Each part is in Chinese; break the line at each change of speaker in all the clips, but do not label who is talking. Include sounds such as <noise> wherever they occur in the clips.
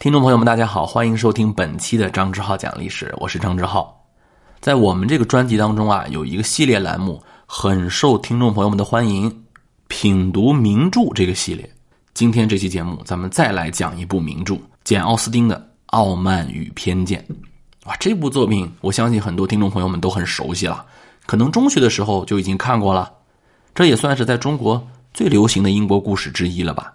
听众朋友们，大家好，欢迎收听本期的张志浩讲历史，我是张志浩。在我们这个专辑当中啊，有一个系列栏目很受听众朋友们的欢迎，品读名著这个系列。今天这期节目，咱们再来讲一部名著——简·奥斯汀的《傲慢与偏见》。哇，这部作品我相信很多听众朋友们都很熟悉了，可能中学的时候就已经看过了。这也算是在中国最流行的英国故事之一了吧？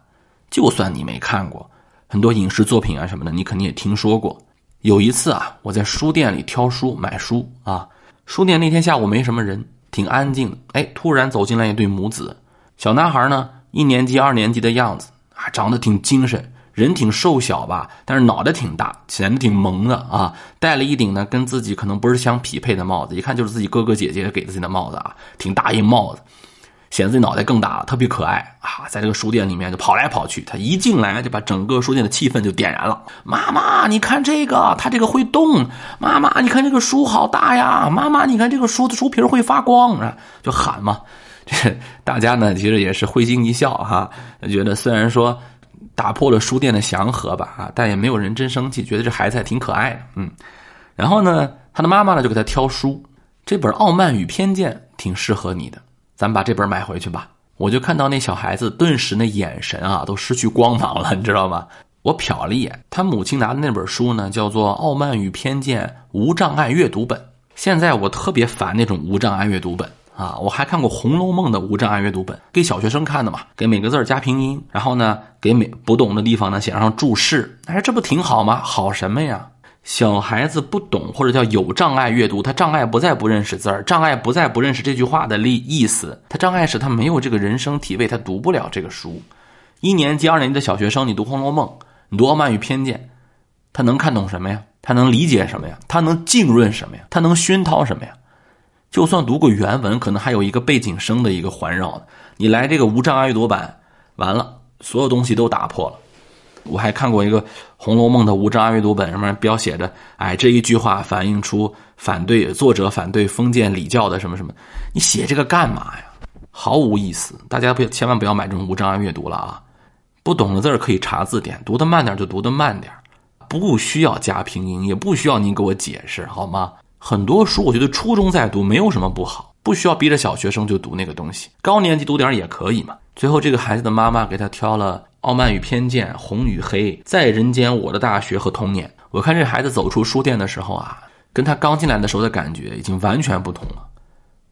就算你没看过。很多影视作品啊什么的，你肯定也听说过。有一次啊，我在书店里挑书买书啊，书店那天下午没什么人，挺安静的。哎，突然走进来一对母子，小男孩呢一年级、二年级的样子啊，长得挺精神，人挺瘦小吧，但是脑袋挺大，显得挺萌的啊。戴了一顶呢跟自己可能不是相匹配的帽子，一看就是自己哥哥姐姐给自己的帽子啊，挺大一帽子。显得自己脑袋更大了，特别可爱啊！在这个书店里面就跑来跑去，他一进来就把整个书店的气氛就点燃了。妈妈，你看这个，它这个会动。妈妈，你看这个书好大呀。妈妈，你看这个书的书皮会发光啊，就喊嘛。<laughs> 这大家呢其实也是会心一笑哈，觉得虽然说打破了书店的祥和吧啊，但也没有人真生气，觉得这孩子还挺可爱的。嗯，然后呢，他的妈妈呢就给他挑书，这本《傲慢与偏见》挺适合你的。咱把这本买回去吧。我就看到那小孩子顿时那眼神啊，都失去光芒了，你知道吗？我瞟了一眼，他母亲拿的那本书呢，叫做《傲慢与偏见无障碍阅读本》。现在我特别烦那种无障碍阅读本啊！我还看过《红楼梦》的无障碍阅读本，给小学生看的嘛，给每个字加拼音，然后呢，给每不懂的地方呢写上注释。哎，这不挺好吗？好什么呀？小孩子不懂或者叫有障碍阅读，他障碍不在不认识字儿，障碍不在不认识这句话的意意思，他障碍是他没有这个人生体味，他读不了这个书。一年级、二年级的小学生，你读《红楼梦》，你读《傲慢与偏见》，他能看懂什么呀？他能理解什么呀？他能浸润什么呀？他能熏陶什么呀？就算读过原文，可能还有一个背景声的一个环绕你来这个无障碍阅读版，完了，所有东西都打破了。我还看过一个《红楼梦》的无障碍阅读本，上面标写着：“哎，这一句话反映出反对作者反对封建礼教的什么什么。”你写这个干嘛呀？毫无意思。大家不千万不要买这种无障碍阅读了啊！不懂的字儿可以查字典，读得慢点就读得慢点，不需要加拼音，也不需要您给我解释，好吗？很多书我觉得初中在读没有什么不好，不需要逼着小学生就读那个东西，高年级读点也可以嘛。最后这个孩子的妈妈给他挑了。傲慢与偏见，红与黑，在人间，我的大学和童年。我看这孩子走出书店的时候啊，跟他刚进来的时候的感觉已经完全不同了，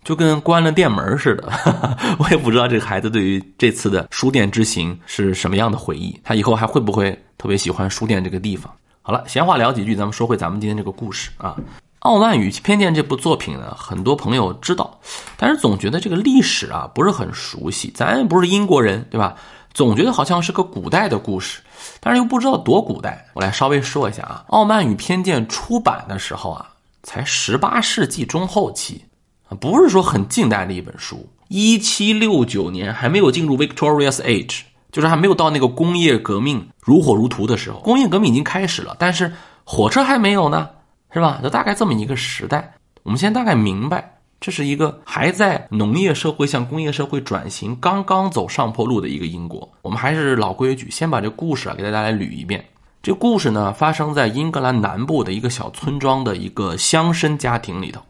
就跟关了店门似的。<laughs> 我也不知道这个孩子对于这次的书店之行是什么样的回忆，他以后还会不会特别喜欢书店这个地方？好了，闲话聊几句，咱们说回咱们今天这个故事啊。《傲慢与偏见》这部作品呢，很多朋友知道，但是总觉得这个历史啊不是很熟悉，咱也不是英国人，对吧？总觉得好像是个古代的故事，但是又不知道多古代。我来稍微说一下啊，《傲慢与偏见》出版的时候啊，才十八世纪中后期，啊，不是说很近代的一本书。一七六九年还没有进入 Victorious Age，就是还没有到那个工业革命如火如荼的时候。工业革命已经开始了，但是火车还没有呢，是吧？就大概这么一个时代。我们先大概明白。这是一个还在农业社会向工业社会转型，刚刚走上坡路的一个英国。我们还是老规矩，先把这故事啊给大家来捋一遍。这故事呢发生在英格兰南部的一个小村庄的一个乡绅家庭里头。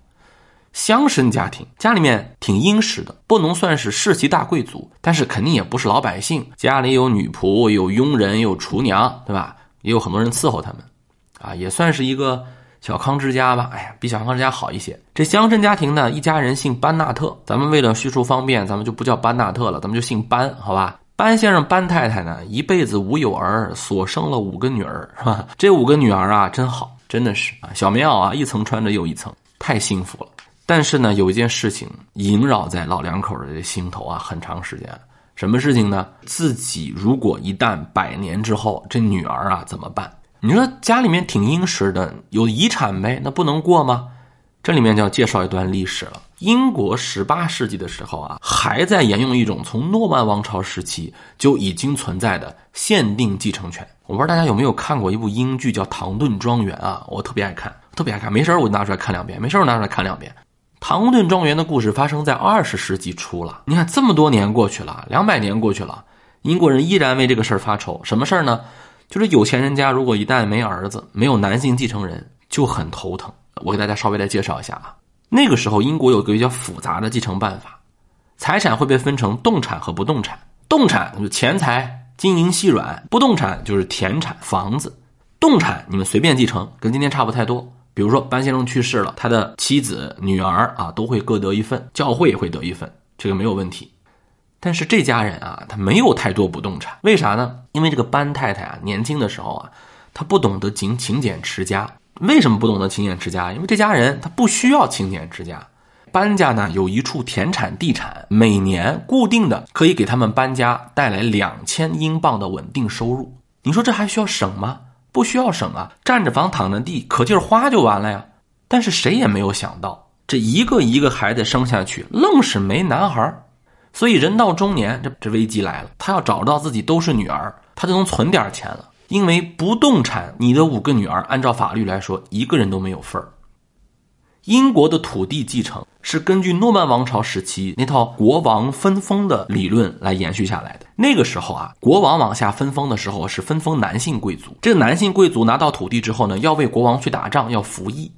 乡绅家庭家里面挺殷实的，不能算是世袭大贵族，但是肯定也不是老百姓。家里有女仆，有佣人，有厨娘，对吧？也有很多人伺候他们，啊，也算是一个。小康之家吧，哎呀，比小康之家好一些。这乡绅家庭呢，一家人姓班纳特。咱们为了叙述方便，咱们就不叫班纳特了，咱们就姓班，好吧？班先生、班太太呢，一辈子无有儿，所生了五个女儿，是吧？这五个女儿啊，真好，真的是啊，小棉袄啊，一层穿着又一层，太幸福了。但是呢，有一件事情萦绕在老两口的心头啊，很长时间。什么事情呢？自己如果一旦百年之后，这女儿啊怎么办？你说家里面挺殷实的，有遗产呗，那不能过吗？这里面就要介绍一段历史了。英国十八世纪的时候啊，还在沿用一种从诺曼王朝时期就已经存在的限定继承权。我不知道大家有没有看过一部英剧叫《唐顿庄园》啊？我特别爱看，特别爱看，没事儿我就拿出来看两遍，没事我拿出来看两遍。唐顿庄园的故事发生在二十世纪初了，你看这么多年过去了，两百年过去了，英国人依然为这个事儿发愁。什么事儿呢？就是有钱人家如果一旦没儿子，没有男性继承人，就很头疼。我给大家稍微来介绍一下啊，那个时候英国有个比较复杂的继承办法，财产会被分成动产和不动产。动产就是钱财、金银细软，不动产就是田产、房子。动产你们随便继承，跟今天差不太多。比如说班先生去世了，他的妻子、女儿啊都会各得一份，教会也会得一份，这个没有问题。但是这家人啊，他没有太多不动产，为啥呢？因为这个班太太啊，年轻的时候啊，他不懂得勤勤俭持家。为什么不懂得勤俭持家？因为这家人他不需要勤俭持家。搬家呢，有一处田产地产，每年固定的可以给他们搬家带来两千英镑的稳定收入。你说这还需要省吗？不需要省啊，占着房躺着地，可劲儿花就完了呀。但是谁也没有想到，这一个一个孩子生下去，愣是没男孩儿所以人到中年，这这危机来了，他要找到自己都是女儿，他就能存点钱了。因为不动产，你的五个女儿按照法律来说，一个人都没有份儿。英国的土地继承是根据诺曼王朝时期那套国王分封的理论来延续下来的。那个时候啊，国王往下分封的时候是分封男性贵族。这个男性贵族拿到土地之后呢，要为国王去打仗，要服役。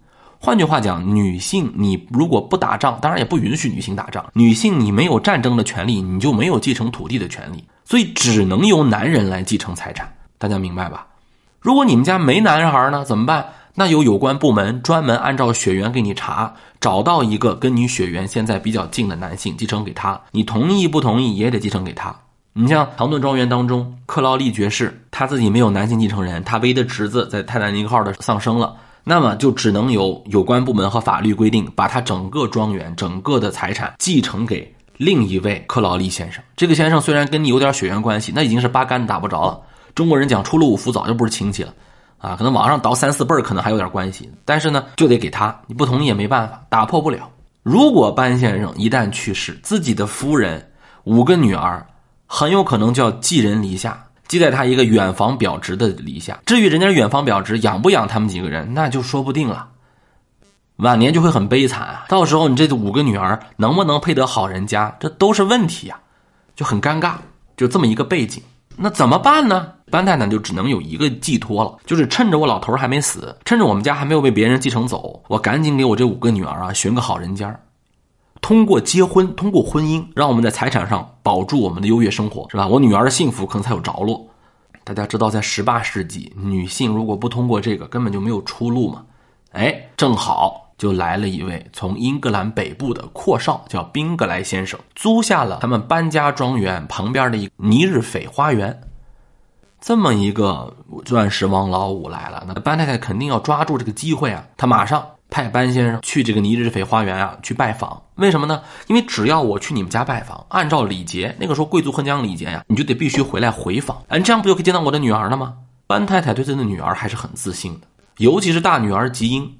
换句话讲，女性你如果不打仗，当然也不允许女性打仗。女性你没有战争的权利，你就没有继承土地的权利，所以只能由男人来继承财产。大家明白吧？如果你们家没男孩呢，怎么办？那有有关部门专门按照血缘给你查，找到一个跟你血缘现在比较近的男性继承给他，你同意不同意也得继承给他。你像唐顿庄园当中，克劳利爵士他自己没有男性继承人，他唯一的侄子在泰坦尼克号的丧生了，那么就只能由有关部门和法律规定，把他整个庄园、整个的财产继承给另一位克劳利先生。这个先生虽然跟你有点血缘关系，那已经是八竿子打不着了。中国人讲出了五福，早就不是亲戚了。啊，可能往上倒三四辈儿，可能还有点关系，但是呢，就得给他，你不同意也没办法，打破不了。如果班先生一旦去世，自己的夫人、五个女儿，很有可能就要寄人篱下，寄在他一个远房表侄的篱下。至于人家远房表侄养不养他们几个人，那就说不定了。晚年就会很悲惨啊！到时候你这五个女儿能不能配得好人家，这都是问题呀，就很尴尬，就这么一个背景。那怎么办呢？班太太就只能有一个寄托了，就是趁着我老头还没死，趁着我们家还没有被别人继承走，我赶紧给我这五个女儿啊寻个好人家，通过结婚，通过婚姻，让我们在财产上保住我们的优越生活，是吧？我女儿的幸福可能才有着落。大家知道，在十八世纪，女性如果不通过这个，根本就没有出路嘛。哎，正好。就来了一位从英格兰北部的阔少，叫宾格莱先生，租下了他们搬家庄园旁边的一尼日斐花园。这么一个钻石王老五来了，那班太太肯定要抓住这个机会啊！他马上派班先生去这个尼日斐花园啊去拜访。为什么呢？因为只要我去你们家拜访，按照礼节，那个时候贵族很讲礼节呀，你就得必须回来回访。哎，这样不就可以见到我的女儿了吗？班太太对自己的女儿还是很自信的，尤其是大女儿吉英。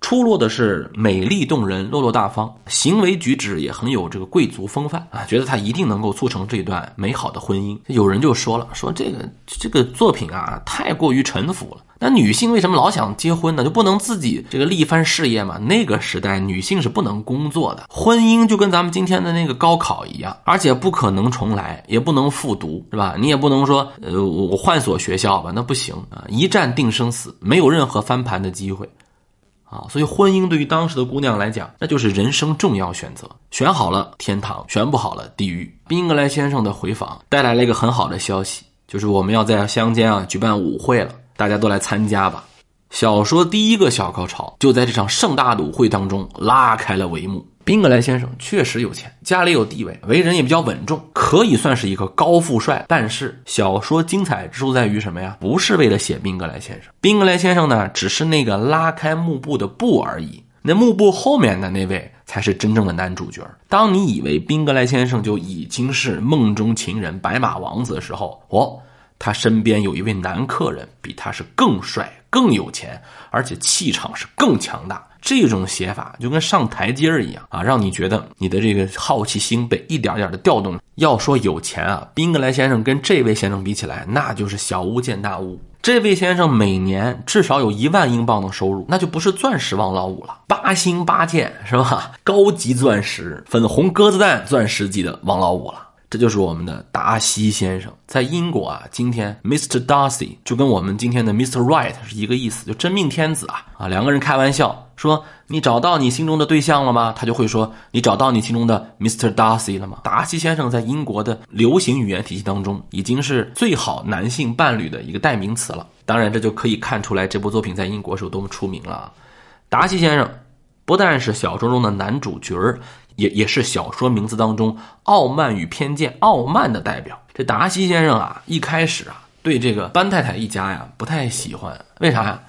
出落的是美丽动人、落落大方，行为举止也很有这个贵族风范啊！觉得他一定能够促成这段美好的婚姻。有人就说了，说这个这个作品啊，太过于陈腐了。那女性为什么老想结婚呢？就不能自己这个立一番事业吗？那个时代女性是不能工作的，婚姻就跟咱们今天的那个高考一样，而且不可能重来，也不能复读，是吧？你也不能说，呃，我换所学校吧，那不行啊！一战定生死，没有任何翻盘的机会。啊，所以婚姻对于当时的姑娘来讲，那就是人生重要选择。选好了天堂，选不好了地狱。宾格莱先生的回访带来了一个很好的消息，就是我们要在乡间啊举办舞会了，大家都来参加吧。小说第一个小高潮就在这场盛大的舞会当中拉开了帷幕。宾格莱先生确实有钱，家里有地位，为人也比较稳重，可以算是一个高富帅。但是小说精彩之处在于什么呀？不是为了写宾格莱先生，宾格莱先生呢，只是那个拉开幕布的布而已。那幕布后面的那位才是真正的男主角。当你以为宾格莱先生就已经是梦中情人、白马王子的时候，哦，他身边有一位男客人，比他是更帅、更有钱，而且气场是更强大。这种写法就跟上台阶儿一样啊，让你觉得你的这个好奇心被一点点的调动。要说有钱啊，宾格莱先生跟这位先生比起来，那就是小巫见大巫。这位先生每年至少有一万英镑的收入，那就不是钻石王老五了，八星八件是吧？高级钻石、粉红鸽子蛋钻石级的王老五了。这就是我们的达西先生，在英国啊，今天 Mr. Darcy 就跟我们今天的 Mr. Right 是一个意思，就真命天子啊啊！两个人开玩笑说：“你找到你心中的对象了吗？”他就会说：“你找到你心中的 Mr. Darcy 了吗？”达西先生在英国的流行语言体系当中，已经是最好男性伴侣的一个代名词了。当然，这就可以看出来这部作品在英国是有多么出名了。达西先生不但是小说中的男主角儿。也也是小说名字当中傲慢与偏见、傲慢的代表。这达西先生啊，一开始啊，对这个班太太一家呀不太喜欢，为啥呀？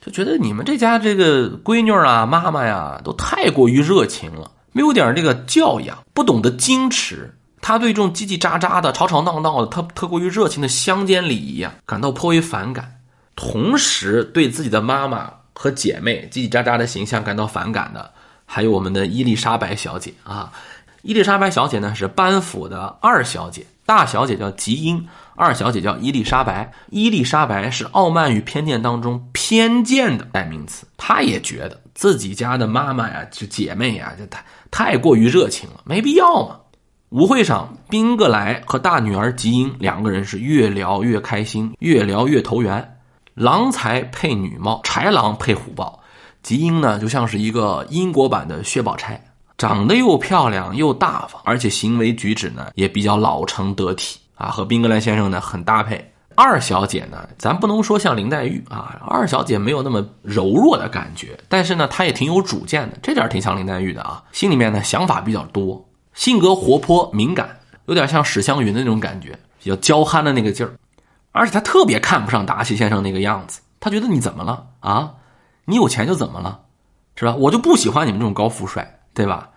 就觉得你们这家这个闺女啊、妈妈呀，都太过于热情了，没有点这个教养，不懂得矜持。他对这种叽叽喳喳的、吵吵闹闹的、特特过于热情的乡间礼仪啊，感到颇为反感，同时对自己的妈妈和姐妹叽叽喳喳的形象感到反感的。还有我们的伊丽莎白小姐啊，伊丽莎白小姐呢是班府的二小姐，大小姐叫吉英，二小姐叫伊丽莎白。伊丽莎白是傲慢与偏见当中偏见的代名词，她也觉得自己家的妈妈呀，就姐妹呀，就太太过于热情了，没必要嘛。舞会上，宾格莱和大女儿吉英两个人是越聊越开心，越聊越投缘。郎才配女貌，豺狼配虎豹。吉英呢，就像是一个英国版的薛宝钗，长得又漂亮又大方，而且行为举止呢也比较老成得体啊，和宾格兰先生呢很搭配。二小姐呢，咱不能说像林黛玉啊，二小姐没有那么柔弱的感觉，但是呢，她也挺有主见的，这点挺像林黛玉的啊，心里面呢想法比较多，性格活泼敏感，有点像史湘云的那种感觉，比较娇憨的那个劲儿，而且她特别看不上达西先生那个样子，她觉得你怎么了啊？你有钱就怎么了，是吧？我就不喜欢你们这种高富帅，对吧？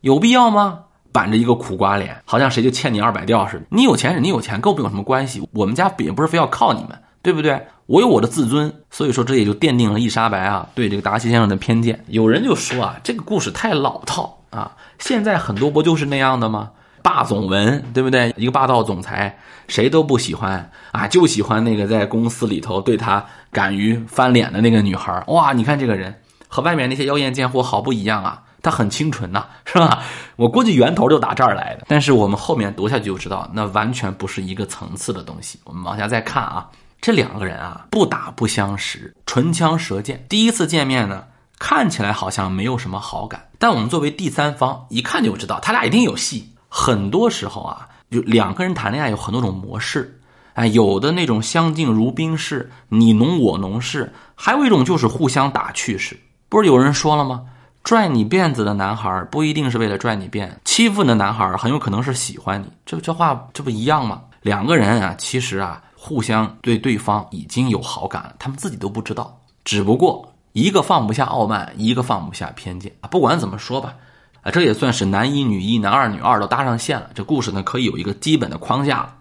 有必要吗？板着一个苦瓜脸，好像谁就欠你二百吊似的。你有钱是你有钱，跟我们有什么关系？我们家也不是非要靠你们，对不对？我有我的自尊，所以说这也就奠定了伊莎白啊对这个达西先生的偏见。有人就说啊，这个故事太老套啊，现在很多不就是那样的吗？霸总文，对不对？一个霸道总裁，谁都不喜欢啊，就喜欢那个在公司里头对他敢于翻脸的那个女孩。哇，你看这个人和外面那些妖艳贱货好不一样啊，她很清纯呐，<laughs> 是吧？我估计源头就打这儿来的。但是我们后面读下去就知道，那完全不是一个层次的东西。我们往下再看啊，这两个人啊，不打不相识，唇枪舌剑，第一次见面呢，看起来好像没有什么好感，但我们作为第三方，一看就知道他俩一定有戏。很多时候啊，就两个人谈恋爱有很多种模式，哎，有的那种相敬如宾式，你侬我侬式，还有一种就是互相打趣式。不是有人说了吗？拽你辫子的男孩不一定是为了拽你辫，欺负你的男孩很有可能是喜欢你。这这话这不一样吗？两个人啊，其实啊，互相对对方已经有好感了，他们自己都不知道。只不过一个放不下傲慢，一个放不下偏见。不管怎么说吧。啊，这也算是男一女一、男二女二都搭上线了。这故事呢，可以有一个基本的框架了。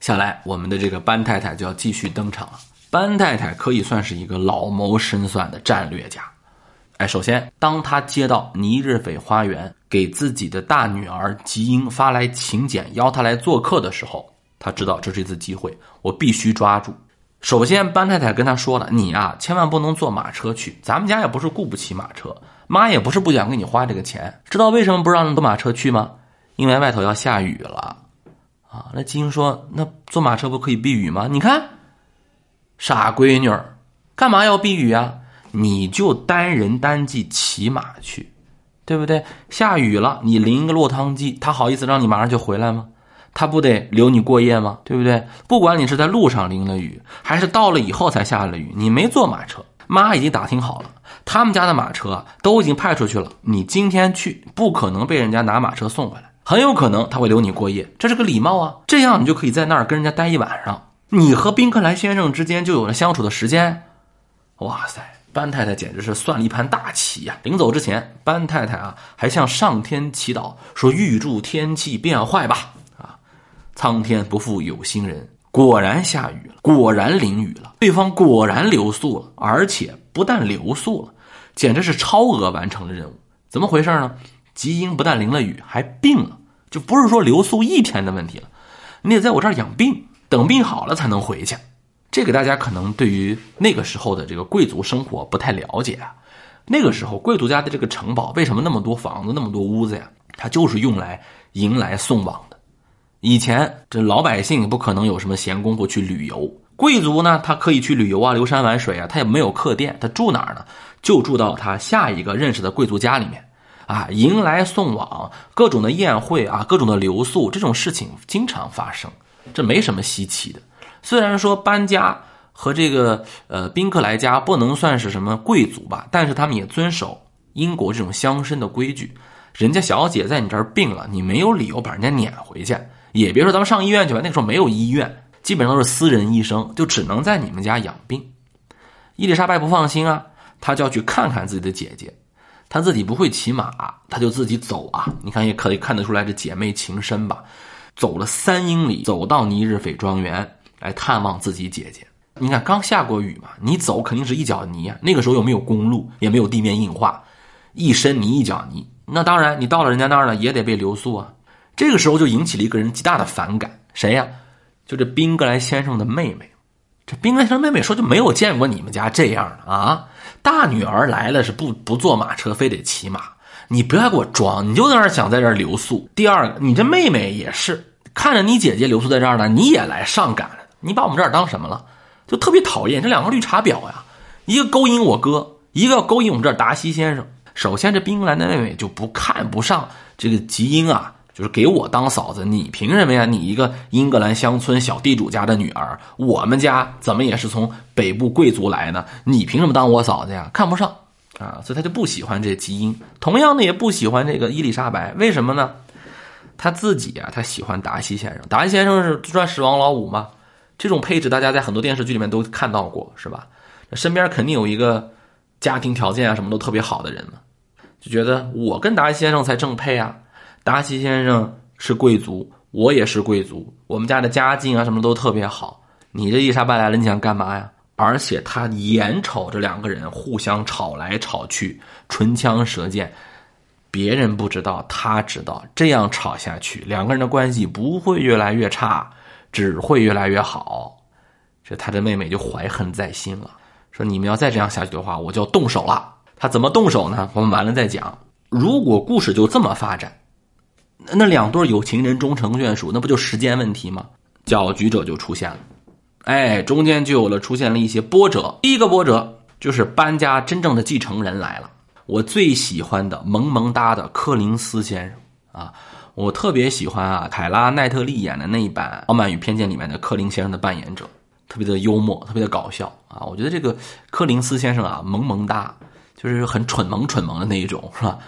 下来，我们的这个班太太就要继续登场了。班太太可以算是一个老谋深算的战略家。哎，首先，当他接到尼日斐花园给自己的大女儿吉英发来请柬，邀她来做客的时候，他知道这是一次机会，我必须抓住。首先，班太太跟他说了：“你啊，千万不能坐马车去，咱们家也不是雇不起马车。”妈也不是不想给你花这个钱，知道为什么不让你坐马车去吗？因为外头要下雨了，啊！那金英说：“那坐马车不可以避雨吗？”你看，傻闺女，干嘛要避雨啊？你就单人单骑骑马去，对不对？下雨了，你淋个落汤鸡，他好意思让你马上就回来吗？他不得留你过夜吗？对不对？不管你是在路上淋了雨，还是到了以后才下了雨，你没坐马车。妈已经打听好了，他们家的马车都已经派出去了。你今天去，不可能被人家拿马车送回来，很有可能他会留你过夜，这是个礼貌啊。这样你就可以在那儿跟人家待一晚上，你和宾克莱先生之间就有了相处的时间。哇塞，班太太简直是算了一盘大棋呀！临走之前，班太太啊还向上天祈祷说：“预祝天气变坏吧！”啊，苍天不负有心人。果然下雨了，果然淋雨了，对方果然留宿了，而且不但留宿了，简直是超额完成了任务。怎么回事呢？吉英不但淋了雨，还病了，就不是说留宿一天的问题了，你得在我这儿养病，等病好了才能回去。这个大家可能对于那个时候的这个贵族生活不太了解啊。那个时候贵族家的这个城堡为什么那么多房子，那么多屋子呀？它就是用来迎来送往的。以前这老百姓不可能有什么闲工夫去旅游，贵族呢，他可以去旅游啊，游山玩水啊，他也没有客店，他住哪儿呢？就住到他下一个认识的贵族家里面，啊，迎来送往，各种的宴会啊，各种的留宿，这种事情经常发生，这没什么稀奇的。虽然说搬家和这个呃宾客来家不能算是什么贵族吧，但是他们也遵守英国这种乡绅的规矩。人家小姐在你这儿病了，你没有理由把人家撵回去，也别说咱们上医院去吧，那个时候没有医院，基本上都是私人医生，就只能在你们家养病。伊丽莎白不放心啊。她就要去看看自己的姐姐，他自己不会骑马，他就自己走啊。你看也可以看得出来这姐妹情深吧。走了三英里，走到尼日斐庄园来探望自己姐姐。你看刚下过雨嘛，你走肯定是一脚泥啊。那个时候又没有公路，也没有地面硬化，一身泥一脚泥。那当然，你到了人家那儿呢，也得被留宿啊。这个时候就引起了一个人极大的反感，谁呀？就这宾格莱先生的妹妹。这宾格莱先生妹妹说就没有见过你们家这样的啊。大女儿来了是不不坐马车，非得骑马。你不要给我装，你就在那儿想在这儿留宿。第二个，你这妹妹也是看着你姐姐留宿在这儿呢，你也来上赶，你把我们这儿当什么了？就特别讨厌这两个绿茶婊呀！一个勾引我哥，一个要勾引我们这儿达西先生。首先，这冰兰的妹妹就不看不上这个吉英啊。就是给我当嫂子，你凭什么呀？你一个英格兰乡村小地主家的女儿，我们家怎么也是从北部贵族来呢，你凭什么当我嫂子呀？看不上啊，所以他就不喜欢这基因。同样的，也不喜欢这个伊丽莎白，为什么呢？他自己啊，他喜欢达西先生。达西先生是钻石王老五嘛？这种配置大家在很多电视剧里面都看到过，是吧？身边肯定有一个家庭条件啊什么都特别好的人嘛，就觉得我跟达西先生才正配啊。达西先生是贵族，我也是贵族，我们家的家境啊什么都特别好。你这伊莎白来了，你想干嘛呀？而且他眼瞅着两个人互相吵来吵去，唇枪舌剑，别人不知道，他知道，这样吵下去，两个人的关系不会越来越差，只会越来越好。这他的妹妹就怀恨在心了，说你们要再这样下去的话，我就要动手了。他怎么动手呢？我们完了再讲。如果故事就这么发展。那两对有情人终成眷属，那不就时间问题吗？搅局者就出现了，哎，中间就有了出现了一些波折。第一个波折就是搬家真正的继承人来了，我最喜欢的萌萌哒的柯林斯先生啊，我特别喜欢啊，凯拉奈特利演的那一版《傲慢与偏见》里面的柯林先生的扮演者，特别的幽默，特别的搞笑啊。我觉得这个柯林斯先生啊，萌萌哒，就是很蠢萌蠢萌的那一种，是吧？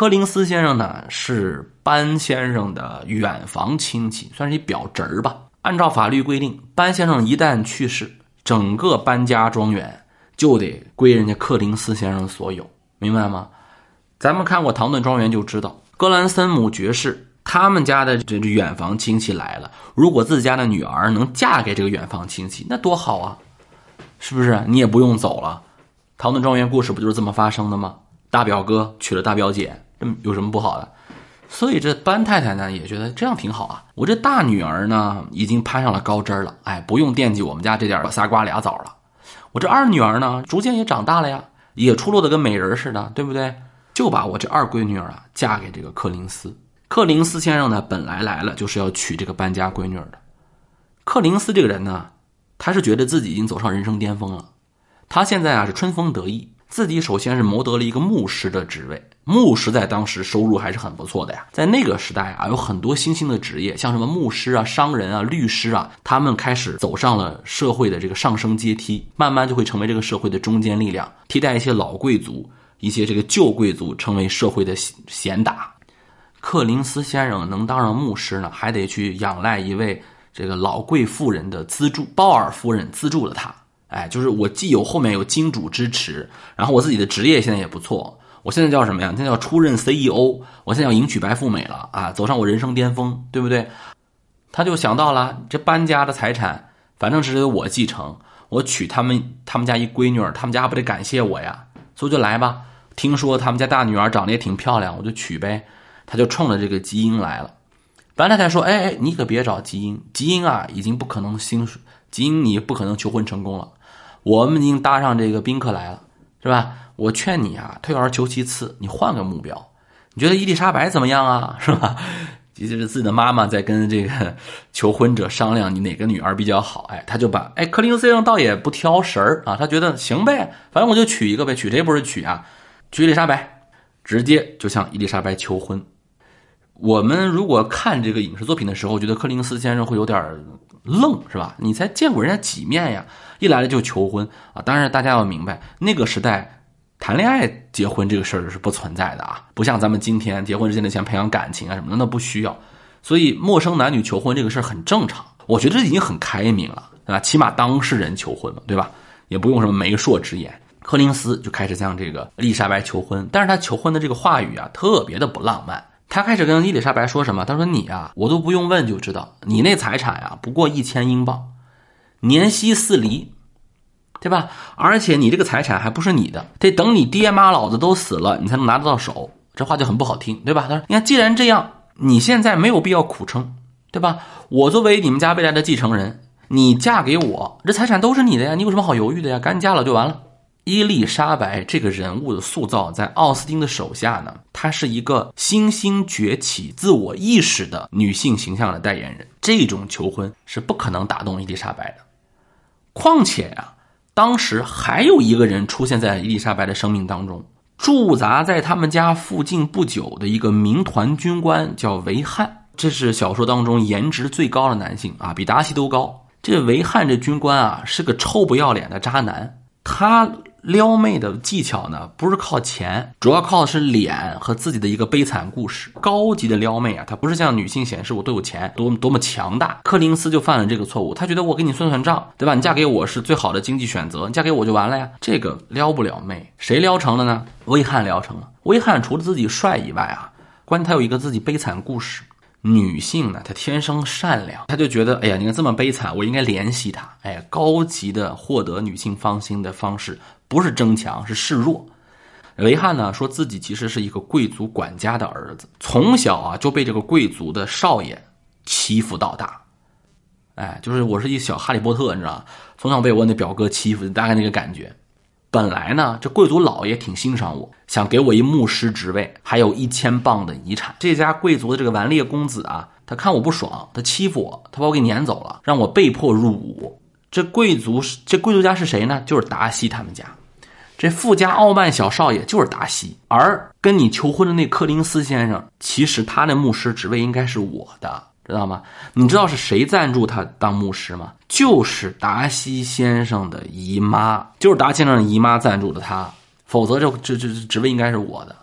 柯林斯先生呢是班先生的远房亲戚，算是一表侄儿吧。按照法律规定，班先生一旦去世，整个班家庄园就得归人家柯林斯先生所有，明白吗？咱们看过《唐顿庄园》就知道，格兰森姆爵士他们家的这远房亲戚来了，如果自家的女儿能嫁给这个远房亲戚，那多好啊！是不是？你也不用走了。唐顿庄园故事不就是这么发生的吗？大表哥娶了大表姐，这有什么不好的？所以这班太太呢也觉得这样挺好啊。我这大女儿呢已经攀上了高枝了，哎，不用惦记我们家这点仨瓜俩枣了。我这二女儿呢逐渐也长大了呀，也出落的跟美人似的，对不对？就把我这二闺女啊嫁给这个柯林斯。柯林斯先生呢本来来了就是要娶这个搬家闺女的。柯林斯这个人呢，他是觉得自己已经走上人生巅峰了，他现在啊是春风得意。自己首先是谋得了一个牧师的职位，牧师在当时收入还是很不错的呀。在那个时代啊，有很多新兴的职业，像什么牧师啊、商人啊、律师啊，他们开始走上了社会的这个上升阶梯，慢慢就会成为这个社会的中坚力量，替代一些老贵族、一些这个旧贵族，成为社会的贤达。克林斯先生能当上牧师呢，还得去仰赖一位这个老贵妇人的资助，鲍尔夫人资助了他。哎，就是我既有后面有金主支持，然后我自己的职业现在也不错。我现在叫什么呀？现在叫出任 CEO。我现在要迎娶白富美了啊，走上我人生巅峰，对不对？他就想到了，这搬家的财产，反正是由我继承。我娶他们他们家一闺女，他们家不得感谢我呀？所以就来吧。听说他们家大女儿长得也挺漂亮，我就娶呗。他就冲着这个基因来了。白太太说：“哎哎，你可别找基因，基因啊，已经不可能兴，基因你不可能求婚成功了。”我们已经搭上这个宾客来了，是吧？我劝你啊，退而求其次，你换个目标。你觉得伊丽莎白怎么样啊？<laughs> 是吧？就是自己的妈妈在跟这个 <laughs> 求婚者商量，你哪个女儿比较好？哎，他就把哎，柯林斯先生倒也不挑食儿啊，他觉得行呗，反正我就娶一个呗，娶谁不是娶啊？娶伊丽莎白，直接就向伊丽莎白求婚。我们如果看这个影视作品的时候，觉得柯林斯先生会有点愣，是吧？你才见过人家几面呀？一来了就求婚啊！当然，大家要明白，那个时代谈恋爱、结婚这个事儿是不存在的啊，不像咱们今天结婚之前得先培养感情啊什么的，那不需要。所以，陌生男女求婚这个事儿很正常，我觉得这已经很开明了，对吧？起码当事人求婚嘛，对吧？也不用什么媒妁之言。柯林斯就开始向这个丽莎白求婚，但是他求婚的这个话语啊，特别的不浪漫。他开始跟伊丽莎白说什么？他说：“你啊，我都不用问就知道，你那财产呀，不过一千英镑。”年息四厘，对吧？而且你这个财产还不是你的，得等你爹妈老子都死了，你才能拿得到手。这话就很不好听，对吧？他说：“你看，既然这样，你现在没有必要苦撑，对吧？我作为你们家未来的继承人，你嫁给我，这财产都是你的呀，你有什么好犹豫的呀？赶紧嫁了就完了。”伊丽莎白这个人物的塑造，在奥斯汀的手下呢，她是一个新兴崛起、自我意识的女性形象的代言人。这种求婚是不可能打动伊丽莎白的。况且呀，当时还有一个人出现在伊丽莎白的生命当中，驻扎在他们家附近不久的一个民团军官叫维汉，这是小说当中颜值最高的男性啊，比达西都高。这维汉这军官啊，是个臭不要脸的渣男，他。撩妹的技巧呢，不是靠钱，主要靠的是脸和自己的一个悲惨故事。高级的撩妹啊，它不是向女性显示我都有钱，多么多么强大。柯林斯就犯了这个错误，他觉得我给你算算账，对吧？你嫁给我是最好的经济选择，你嫁给我就完了呀。这个撩不了妹，谁撩成了呢？威汉撩成了。威汉除了自己帅以外啊，关键他有一个自己悲惨故事。女性呢，她天生善良，她就觉得，哎呀，你看这么悲惨，我应该怜惜她。哎，高级的获得女性芳心的方式。不是争强，是示弱。维汉呢说自己其实是一个贵族管家的儿子，从小啊就被这个贵族的少爷欺负到大。哎，就是我是一小哈利波特，你知道从小被我那表哥欺负，大概那个感觉。本来呢，这贵族老爷挺欣赏我，想给我一牧师职位，还有一千镑的遗产。这家贵族的这个顽劣公子啊，他看我不爽，他欺负我，他把我给撵走了，让我被迫入伍。这贵族是这贵族家是谁呢？就是达西他们家。这富家傲慢小少爷就是达西，而跟你求婚的那柯林斯先生，其实他的牧师职位应该是我的，知道吗？你知道是谁赞助他当牧师吗？就是达西先生的姨妈，就是达西先生的姨妈赞助的他，否则这这这职位应该是我的。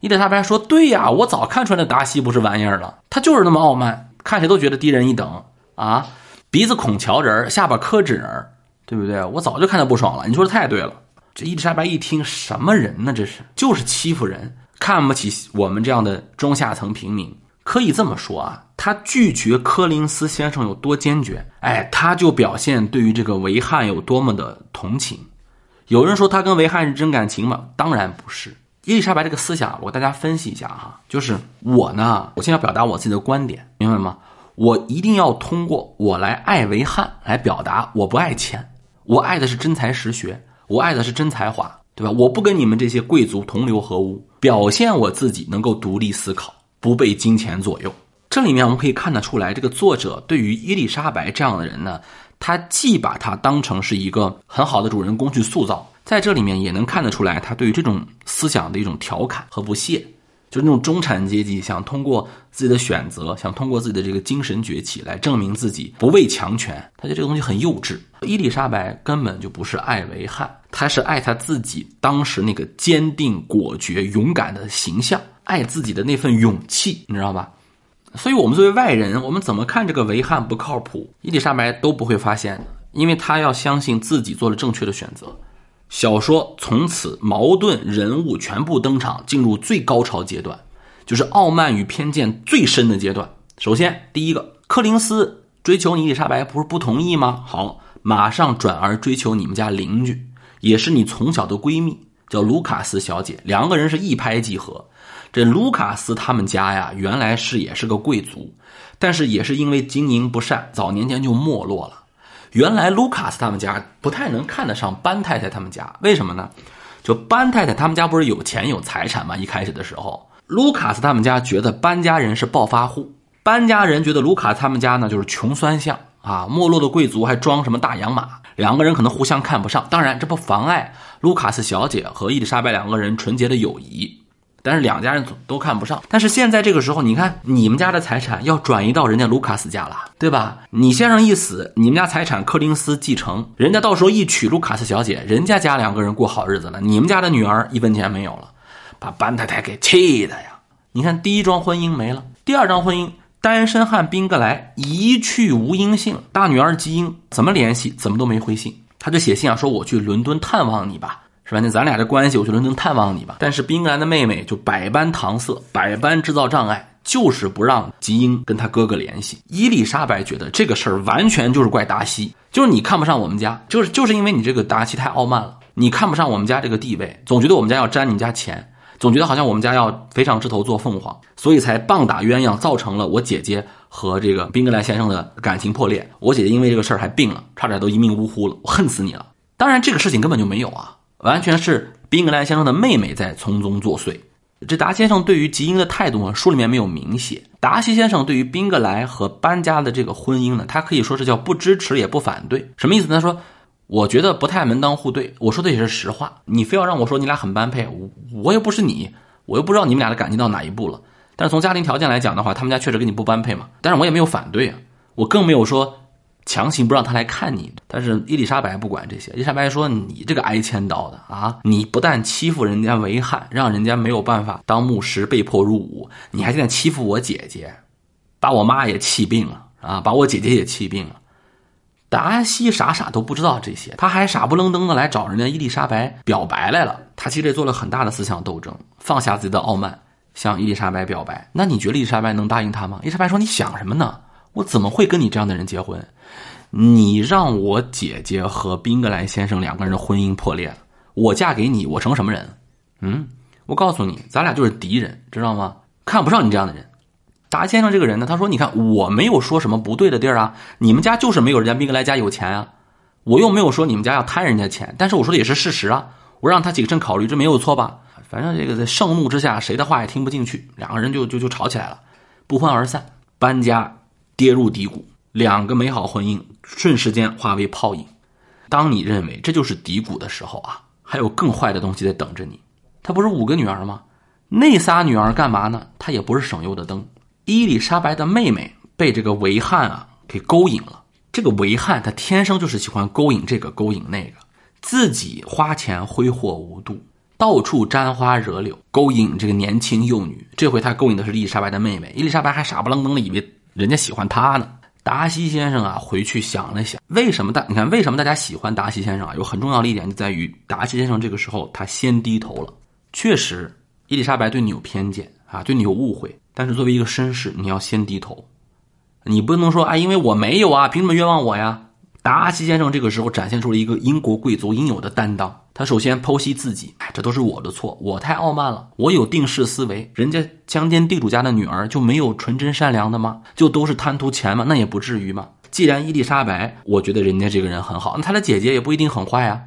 伊丽莎白说：“对呀，我早看出来达西不是玩意儿了，他就是那么傲慢，看谁都觉得低人一等啊，鼻子孔乔人，下巴磕纸人，对不对？我早就看他不爽了。你说的太对了。”这伊丽莎白一听，什么人呢？这是就是欺负人，看不起我们这样的中下层平民。可以这么说啊，他拒绝柯林斯先生有多坚决，哎，他就表现对于这个维汉有多么的同情。有人说他跟维汉是真感情吗？当然不是。伊丽莎白这个思想，我大家分析一下哈，就是我呢，我先要表达我自己的观点，明白吗？我一定要通过我来爱维汉来表达，我不爱钱，我爱的是真才实学。我爱的是真才华，对吧？我不跟你们这些贵族同流合污，表现我自己能够独立思考，不被金钱左右。这里面我们可以看得出来，这个作者对于伊丽莎白这样的人呢，他既把她当成是一个很好的主人公去塑造，在这里面也能看得出来，他对于这种思想的一种调侃和不屑。就是那种中产阶级想通过自己的选择，想通过自己的这个精神崛起来证明自己不畏强权，他觉得这个东西很幼稚。伊丽莎白根本就不是爱维汉，她是爱她自己当时那个坚定、果决、勇敢的形象，爱自己的那份勇气，你知道吧？所以，我们作为外人，我们怎么看这个维汉不靠谱，伊丽莎白都不会发现，因为她要相信自己做了正确的选择。小说从此矛盾人物全部登场，进入最高潮阶段，就是傲慢与偏见最深的阶段。首先，第一个，柯林斯追求伊丽莎白，不是不同意吗？好，马上转而追求你们家邻居，也是你从小的闺蜜，叫卢卡斯小姐。两个人是一拍即合。这卢卡斯他们家呀，原来是也是个贵族，但是也是因为经营不善，早年间就没落了。原来卢卡斯他们家不太能看得上班太太他们家，为什么呢？就班太太他们家不是有钱有财产吗？一开始的时候，卢卡斯他们家觉得班家人是暴发户，班家人觉得卢卡斯他们家呢就是穷酸相啊，没落的贵族还装什么大洋马，两个人可能互相看不上。当然，这不妨碍卢卡斯小姐和伊丽莎白两个人纯洁的友谊。但是两家人总都看不上。但是现在这个时候，你看你们家的财产要转移到人家卢卡斯家了，对吧？你先生一死，你们家财产柯林斯继承，人家到时候一娶卢卡斯小姐，人家家两个人过好日子了，你们家的女儿一分钱没有了，把班太太给气的呀！你看第一桩婚姻没了，第二桩婚姻，单身汉宾格莱一去无音信，大女儿吉英怎么联系，怎么都没回信，他就写信啊，说我去伦敦探望你吧。是吧？那咱俩这关系，我去伦敦探望你吧。但是宾格兰的妹妹就百般搪塞，百般制造障碍，就是不让吉英跟他哥哥联系。伊丽莎白觉得这个事儿完全就是怪达西，就是你看不上我们家，就是就是因为你这个达西太傲慢了，你看不上我们家这个地位，总觉得我们家要沾你家钱，总觉得好像我们家要飞上枝头做凤凰，所以才棒打鸳鸯，造成了我姐姐和这个宾格兰先生的感情破裂。我姐姐因为这个事儿还病了，差点都一命呜呼了。我恨死你了！当然，这个事情根本就没有啊。完全是宾格莱先生的妹妹在从中作祟。这达先生对于吉英的态度呢，书里面没有明写。达西先生对于宾格莱和班家的这个婚姻呢，他可以说是叫不支持也不反对。什么意思呢？他说，我觉得不太门当户对。我说的也是实话。你非要让我说你俩很般配，我我又不是你，我又不知道你们俩的感情到哪一步了。但是从家庭条件来讲的话，他们家确实跟你不般配嘛。但是我也没有反对啊，我更没有说。强行不让他来看你，但是伊丽莎白不管这些。伊丽莎白说：“你这个挨千刀的啊，你不但欺负人家维汉，让人家没有办法当牧师，被迫入伍，你还现在欺负我姐姐，把我妈也气病了啊，把我姐姐也气病了。”达西傻傻都不知道这些，他还傻不愣登的来找人家伊丽莎白表白来了。他其实也做了很大的思想斗争，放下自己的傲慢，向伊丽莎白表白。那你觉得伊丽莎白能答应他吗？伊丽莎白说：“你想什么呢？我怎么会跟你这样的人结婚？”你让我姐姐和宾格莱先生两个人的婚姻破裂了，我嫁给你，我成什么人？嗯，我告诉你，咱俩就是敌人，知道吗？看不上你这样的人。达先生这个人呢，他说：“你看，我没有说什么不对的地儿啊，你们家就是没有人家宾格莱家有钱啊，我又没有说你们家要贪人家钱，但是我说的也是事实啊，我让他谨慎考虑，这没有错吧？反正这个在盛怒之下，谁的话也听不进去，两个人就就就吵起来了，不欢而散，搬家，跌入低谷。”两个美好婚姻瞬时间化为泡影。当你认为这就是低谷的时候啊，还有更坏的东西在等着你。他不是五个女儿吗？那仨女儿干嘛呢？他也不是省油的灯。伊丽莎白的妹妹被这个维汉啊给勾引了。这个维汉他天生就是喜欢勾引这个勾引那个，自己花钱挥霍无度，到处沾花惹柳，勾引这个年轻幼女。这回他勾引的是伊丽莎白的妹妹，伊丽莎白还傻不愣登的以为人家喜欢他呢。达西先生啊，回去想了想，为什么大？你看，为什么大家喜欢达西先生啊？有很重要的一点就在于，达西先生这个时候他先低头了。确实，伊丽莎白对你有偏见啊，对你有误会。但是作为一个绅士，你要先低头，你不能说啊，因为我没有啊，凭什么冤枉我呀？达西先生这个时候展现出了一个英国贵族应有的担当。他首先剖析自己，哎，这都是我的错，我太傲慢了，我有定势思维。人家乡间地主家的女儿就没有纯真善良的吗？就都是贪图钱吗？那也不至于吗。既然伊丽莎白，我觉得人家这个人很好，那他的姐姐也不一定很坏啊。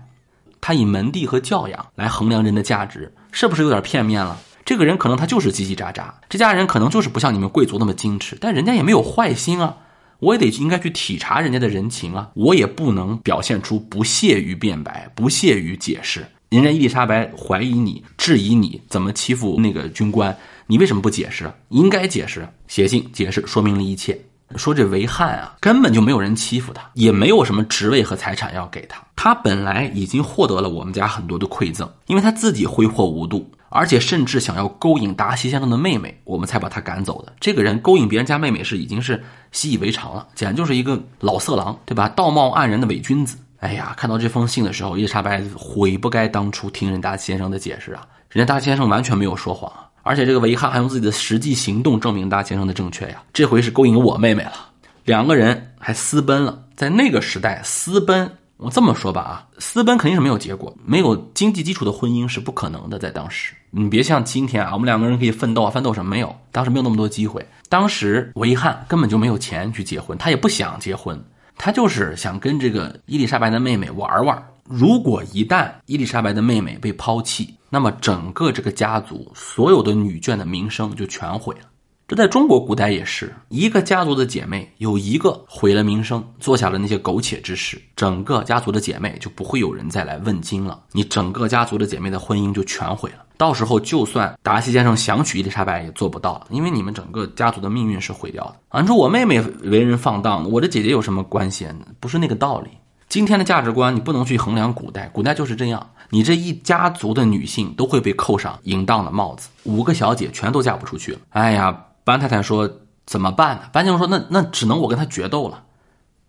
他以门第和教养来衡量人的价值，是不是有点片面了？这个人可能他就是叽叽喳喳，这家人可能就是不像你们贵族那么矜持，但人家也没有坏心啊。我也得应该去体察人家的人情啊，我也不能表现出不屑于辩白、不屑于解释。人家伊丽莎白怀疑你、质疑你怎么欺负那个军官，你为什么不解释？应该解释，写信解释，说明了一切。说这维汉啊，根本就没有人欺负他，也没有什么职位和财产要给他，他本来已经获得了我们家很多的馈赠，因为他自己挥霍无度。而且甚至想要勾引达西先生的妹妹，我们才把他赶走的。这个人勾引别人家妹妹是已经是习以为常了，简直就是一个老色狼，对吧？道貌岸然的伪君子。哎呀，看到这封信的时候，伊丽莎白悔不该当初听人达先生的解释啊！人家达先生完全没有说谎，而且这个维汉还用自己的实际行动证明达先生的正确呀。这回是勾引我妹妹了，两个人还私奔了。在那个时代，私奔。我这么说吧啊，私奔肯定是没有结果，没有经济基础的婚姻是不可能的。在当时，你别像今天啊，我们两个人可以奋斗啊，奋斗什么没有？当时没有那么多机会。当时维汉根本就没有钱去结婚，他也不想结婚，他就是想跟这个伊丽莎白的妹妹玩玩。如果一旦伊丽莎白的妹妹被抛弃，那么整个这个家族所有的女眷的名声就全毁了。这在中国古代也是一个家族的姐妹有一个毁了名声，做下了那些苟且之事，整个家族的姐妹就不会有人再来问津了，你整个家族的姐妹的婚姻就全毁了。到时候就算达西先生想娶伊丽莎白也做不到，因为你们整个家族的命运是毁掉的。啊，你说我妹妹为人放荡，我的姐姐有什么关系？不是那个道理。今天的价值观你不能去衡量古代，古代就是这样，你这一家族的女性都会被扣上淫荡的帽子，五个小姐全都嫁不出去了。哎呀。班太太说：“怎么办呢？”班先生说：“那那只能我跟他决斗了，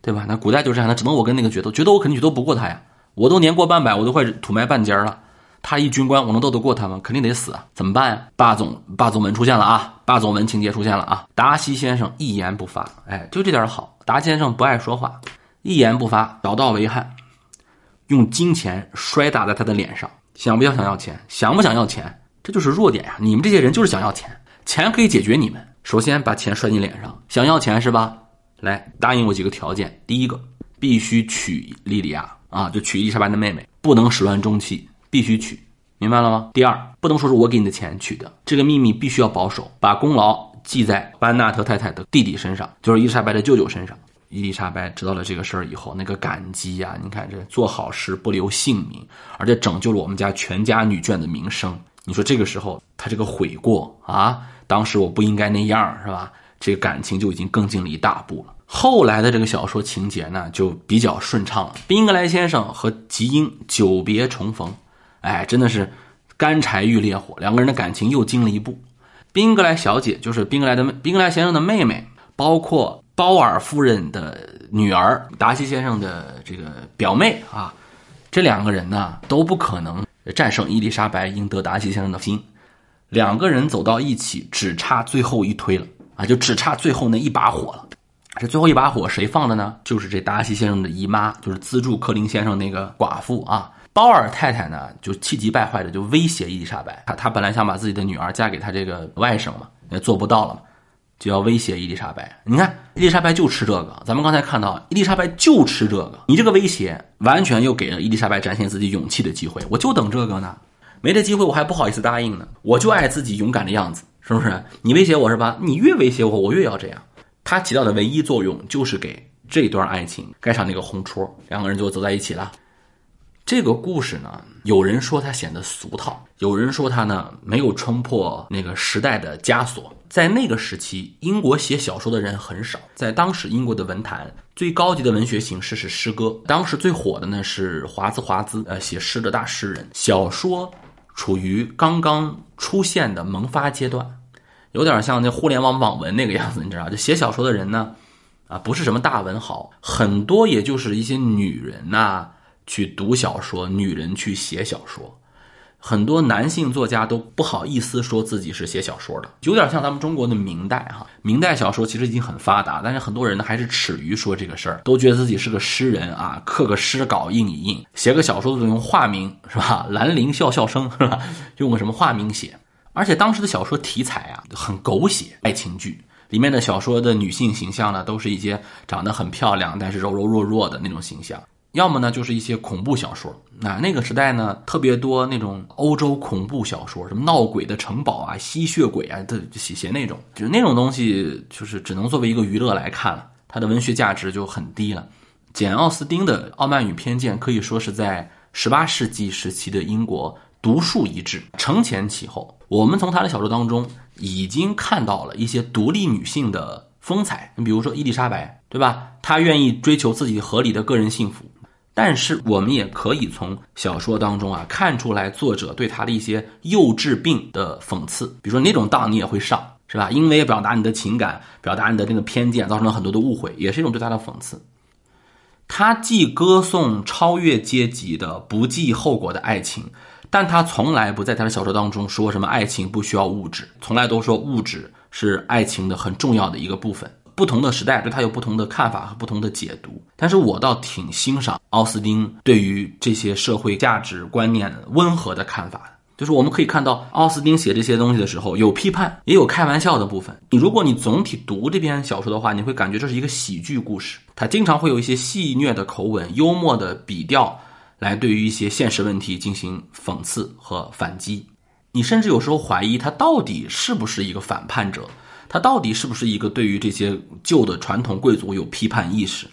对吧？那古代就这样，那只能我跟那个决斗，决斗我肯定决斗不过他呀。我都年过半百，我都快土埋半截了。他一军官，我能斗得过他吗？肯定得死啊！怎么办呀？霸总霸总门出现了啊！霸总门情节出现了啊！达西先生一言不发，哎，就这点好。达先生不爱说话，一言不发，找到为汉，用金钱摔打在他的脸上。想不想想要钱？想不想要钱？这就是弱点呀！你们这些人就是想要钱，钱可以解决你们。”首先把钱摔你脸上，想要钱是吧？来答应我几个条件。第一个，必须娶莉莉亚啊，就娶伊丽莎白的妹妹，不能始乱终弃，必须娶，明白了吗？第二，不能说是我给你的钱娶的，这个秘密必须要保守，把功劳记在班纳特太太的弟弟身上，就是伊丽莎白的舅舅身上。伊丽莎白知道了这个事儿以后，那个感激呀！你看这做好事不留姓名，而且拯救了我们家全家女眷的名声。你说这个时候他这个悔过啊？当时我不应该那样，是吧？这个感情就已经更进了一大步了。后来的这个小说情节呢，就比较顺畅了。宾格莱先生和吉英久别重逢，哎，真的是干柴遇烈火，两个人的感情又进了一步。宾格莱小姐就是宾格莱的宾格莱先生的妹妹，包括鲍尔夫人的女儿达西先生的这个表妹啊，这两个人呢都不可能战胜伊丽莎白，赢得达西先生的心。两个人走到一起，只差最后一推了啊！就只差最后那一把火了。这最后一把火谁放的呢？就是这达西先生的姨妈，就是资助克林先生那个寡妇啊。鲍尔太太呢，就气急败坏的就威胁伊丽莎白。她她本来想把自己的女儿嫁给他这个外甥嘛，也做不到了嘛，就要威胁伊丽莎白。你看伊丽莎白就吃这个，咱们刚才看到伊丽莎白就吃这个，你这个威胁完全又给了伊丽莎白展现自己勇气的机会。我就等这个呢。没这机会，我还不好意思答应呢。我就爱自己勇敢的样子，是不是？你威胁我是吧？你越威胁我，我越要这样。他起到的唯一作用就是给这段爱情盖上那个红戳，两个人就走在一起了。这个故事呢，有人说它显得俗套，有人说它呢没有冲破那个时代的枷锁。在那个时期，英国写小说的人很少。在当时英国的文坛，最高级的文学形式是诗歌。当时最火的呢是华兹华兹，呃，写诗的大诗人。小说。处于刚刚出现的萌发阶段，有点像那互联网网文那个样子，你知道就写小说的人呢，啊，不是什么大文豪，很多也就是一些女人呐去读小说，女人去写小说。很多男性作家都不好意思说自己是写小说的，有点像咱们中国的明代哈。明代小说其实已经很发达，但是很多人呢还是耻于说这个事儿，都觉得自己是个诗人啊，刻个诗稿印一印，写个小说都用化名是吧？兰陵笑笑生是吧？<laughs> 用个什么化名写？而且当时的小说题材啊很狗血，爱情剧里面的小说的女性形象呢，都是一些长得很漂亮但是柔柔弱弱的那种形象。要么呢，就是一些恐怖小说。那那个时代呢，特别多那种欧洲恐怖小说，什么闹鬼的城堡啊、吸血鬼啊，的写写那种，就是那种东西，就是只能作为一个娱乐来看了，它的文学价值就很低了。简·奥斯汀的《傲慢与偏见》可以说是在十八世纪时期的英国独树一帜，承前启后。我们从他的小说当中已经看到了一些独立女性的风采。你比如说伊丽莎白，对吧？她愿意追求自己合理的个人幸福。但是我们也可以从小说当中啊看出来，作者对他的一些幼稚病的讽刺。比如说那种当你也会上，是吧？因为表达你的情感，表达你的那个偏见，造成了很多的误会，也是一种对他的讽刺。他既歌颂超越阶级的不计后果的爱情，但他从来不在他的小说当中说什么爱情不需要物质，从来都说物质是爱情的很重要的一个部分。不同的时代对他有不同的看法和不同的解读，但是我倒挺欣赏奥斯汀对于这些社会价值观念温和的看法就是我们可以看到，奥斯汀写这些东西的时候，有批判，也有开玩笑的部分。你如果你总体读这篇小说的话，你会感觉这是一个喜剧故事。他经常会有一些戏谑的口吻、幽默的笔调，来对于一些现实问题进行讽刺和反击。你甚至有时候怀疑他到底是不是一个反叛者。他到底是不是一个对于这些旧的传统贵族有批判意识？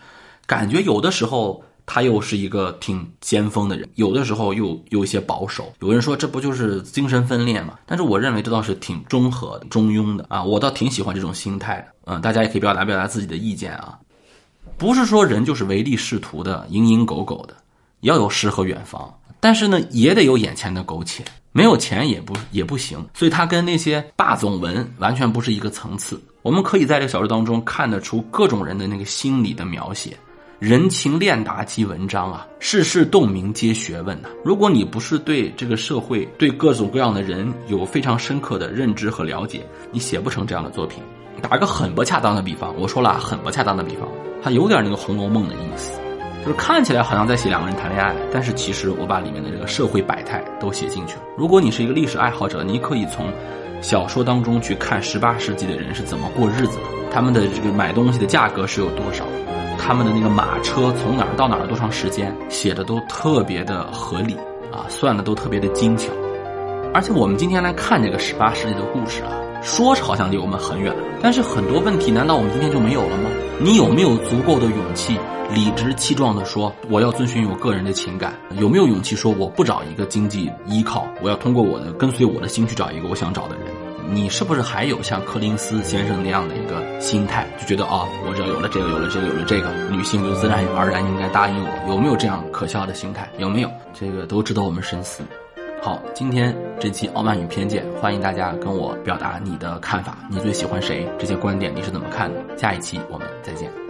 感觉有的时候他又是一个挺先锋的人，有的时候又有一些保守。有人说这不就是精神分裂吗？但是我认为这倒是挺中和、中庸的啊，我倒挺喜欢这种心态。嗯，大家也可以表达表达自己的意见啊，不是说人就是唯利是图的、蝇营狗苟的，要有诗和远方。但是呢，也得有眼前的苟且，没有钱也不也不行。所以他跟那些霸总文完全不是一个层次。我们可以在这个小说当中看得出各种人的那个心理的描写，人情练达即文章啊，世事洞明皆学问呐。如果你不是对这个社会、对各种各样的人有非常深刻的认知和了解，你写不成这样的作品。打个很不恰当的比方，我说了很不恰当的比方，它有点那个《红楼梦》的意思。就是看起来好像在写两个人谈恋爱，但是其实我把里面的这个社会百态都写进去了。如果你是一个历史爱好者，你可以从小说当中去看十八世纪的人是怎么过日子的，他们的这个买东西的价格是有多少，他们的那个马车从哪儿到哪儿多长时间，写的都特别的合理啊，算的都特别的精巧。而且我们今天来看这个十八世纪的故事啊，说是好像离我们很远，但是很多问题难道我们今天就没有了吗？你有没有足够的勇气？理直气壮地说：“我要遵循我个人的情感，有没有勇气说我不找一个经济依靠？我要通过我的跟随我的心去找一个我想找的人？你是不是还有像柯林斯先生那样的一个心态，就觉得啊，我只要有了这个，有了这个，有了这个，女性就自然而然应该答应我？有没有这样可笑的心态？有没有？这个都值得我们深思。好，今天这期《傲慢与偏见》，欢迎大家跟我表达你的看法，你最喜欢谁？这些观点你是怎么看的？下一期我们再见。